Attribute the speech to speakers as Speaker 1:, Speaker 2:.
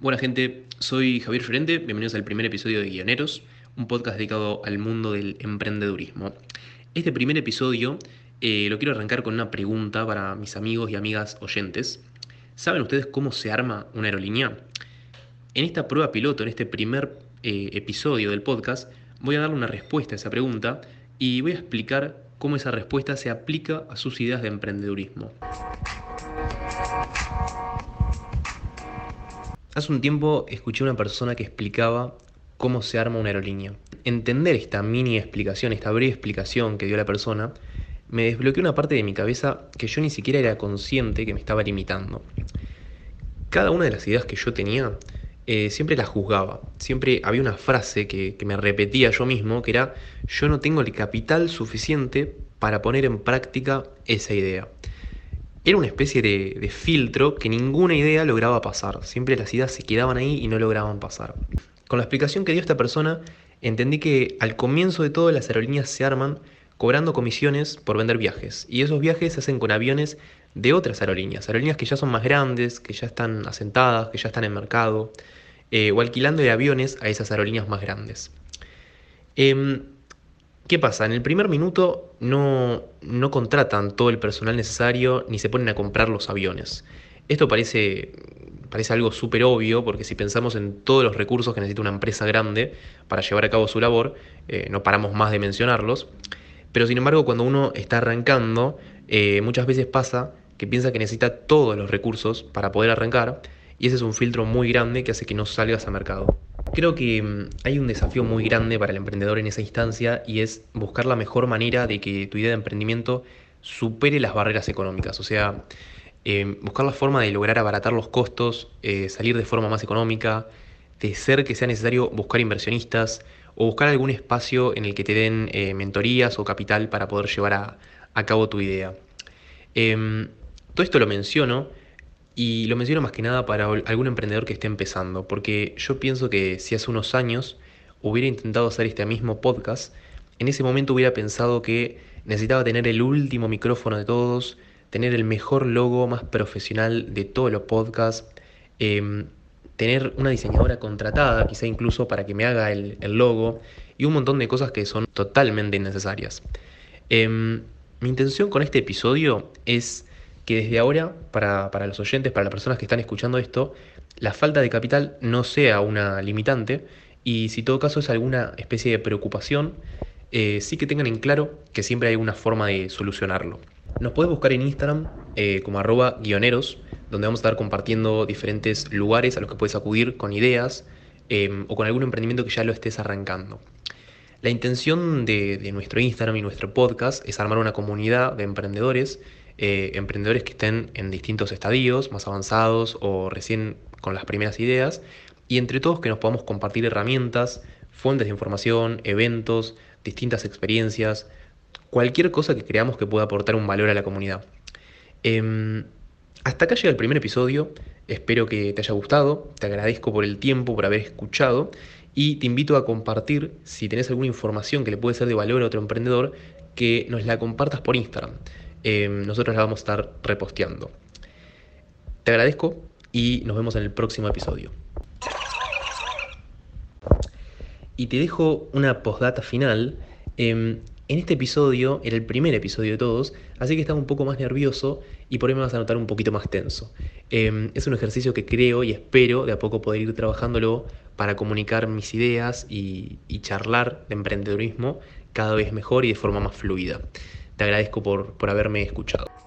Speaker 1: Buena gente, soy Javier Llorente, bienvenidos al primer episodio de Guioneros, un podcast dedicado al mundo del emprendedurismo. Este primer episodio eh, lo quiero arrancar con una pregunta para mis amigos y amigas oyentes. ¿Saben ustedes cómo se arma una aerolínea? En esta prueba piloto, en este primer eh, episodio del podcast, voy a darle una respuesta a esa pregunta y voy a explicar cómo esa respuesta se aplica a sus ideas de emprendedurismo. Hace un tiempo escuché a una persona que explicaba cómo se arma una aerolínea. Entender esta mini explicación, esta breve explicación que dio la persona, me desbloqueó una parte de mi cabeza que yo ni siquiera era consciente que me estaba limitando. Cada una de las ideas que yo tenía eh, siempre las juzgaba. Siempre había una frase que, que me repetía yo mismo, que era, yo no tengo el capital suficiente para poner en práctica esa idea era una especie de, filtro que ninguna idea lograba pasar. Siempre las ideas se quedaban ahí y no lograban pasar. Con la explicación que dio esta persona, entendí que al comienzo de todo las aerolíneas se arman cobrando comisiones por vender viajes. Y esos viajes se hacen con aviones de otras aerolíneas. Aerolíneas que ya son más grandes, que ya están asentadas, que ya están en mercado. Eh, o alquilando de aviones a esas aerolíneas más grandes. Em, ¿Qué pasa? En el primer minuto no, no contratan todo el personal necesario ni se ponen a comprar los aviones. Esto parece, parece algo súper obvio porque si pensamos en todos los recursos que necesita una empresa grande para llevar a cabo su labor, eh, no paramos más de mencionarlos. Pero sin embargo, cuando uno está arrancando, eh, muchas veces pasa que piensa que necesita todos los recursos para poder arrancar y ese es un filtro muy grande que hace que no salgas a mercado. Creo que mm, hay un desafío muy grande para el emprendedor en esa instancia y es buscar la mejor manera de que tu idea de emprendimiento supere las barreras económicas. O sea, eh, buscar la forma de lograr abaratar los costos, eh, salir de forma más económica, de ser que sea necesario buscar inversionistas o buscar algún espacio en el que te den eh, mentorías o capital para poder llevar a, a cabo tu idea. Em, todo esto lo menciono y lo menciono más que nada para algún emprendedor que esté empezando, porque yo pienso que si hace unos años hubiera intentado hacer este mismo podcast, en ese momento hubiera pensado que necesitaba tener el último micrófono de todos, tener el mejor logo más profesional de todos los podcasts, em, tener una diseñadora contratada, quizá incluso para que me haga el, logo, y un montón de cosas que son totalmente innecesarias. Em, mi intención con este episodio es que desde ahora, para, los oyentes, para las personas que están escuchando esto, la falta de capital no sea una limitante y si todo caso es alguna especie de preocupación, eh, sí que tengan en claro que siempre hay una forma de solucionarlo. Nos puedes buscar en Instagram eh, como arroba guioneros, donde vamos a estar compartiendo diferentes lugares a los que puedes acudir con ideas em, o con algún emprendimiento que ya lo estés arrancando. La intención de, de nuestro Instagram y nuestro podcast es armar una comunidad de emprendedores eh, emprendedores que estén en distintos estadios, más avanzados o recién con las primeras ideas, y entre todos que nos podamos compartir herramientas, fuentes de información, eventos, distintas experiencias, cualquier cosa que creamos que pueda aportar un valor a la comunidad. Em, hasta acá llega el primer episodio, espero que te haya gustado, te agradezco por el tiempo, por haber escuchado y te invito a compartir, si tenés alguna información que le puede ser de valor a otro emprendedor, que nos la compartas por Instagram. Em, nosotros la vamos a estar reposteando. Te agradezco y nos vemos en el próximo episodio. Y te dejo una postdata final. Em, en este episodio era el primer episodio de todos, así que estaba un poco más nervioso y por ahí me vas a notar un poquito más tenso. Em, es un ejercicio que creo y espero de a poco poder ir trabajándolo para comunicar mis ideas y charlar de emprendedurismo cada vez mejor y de forma más fluida. Te agradezco por, por haberme escuchado.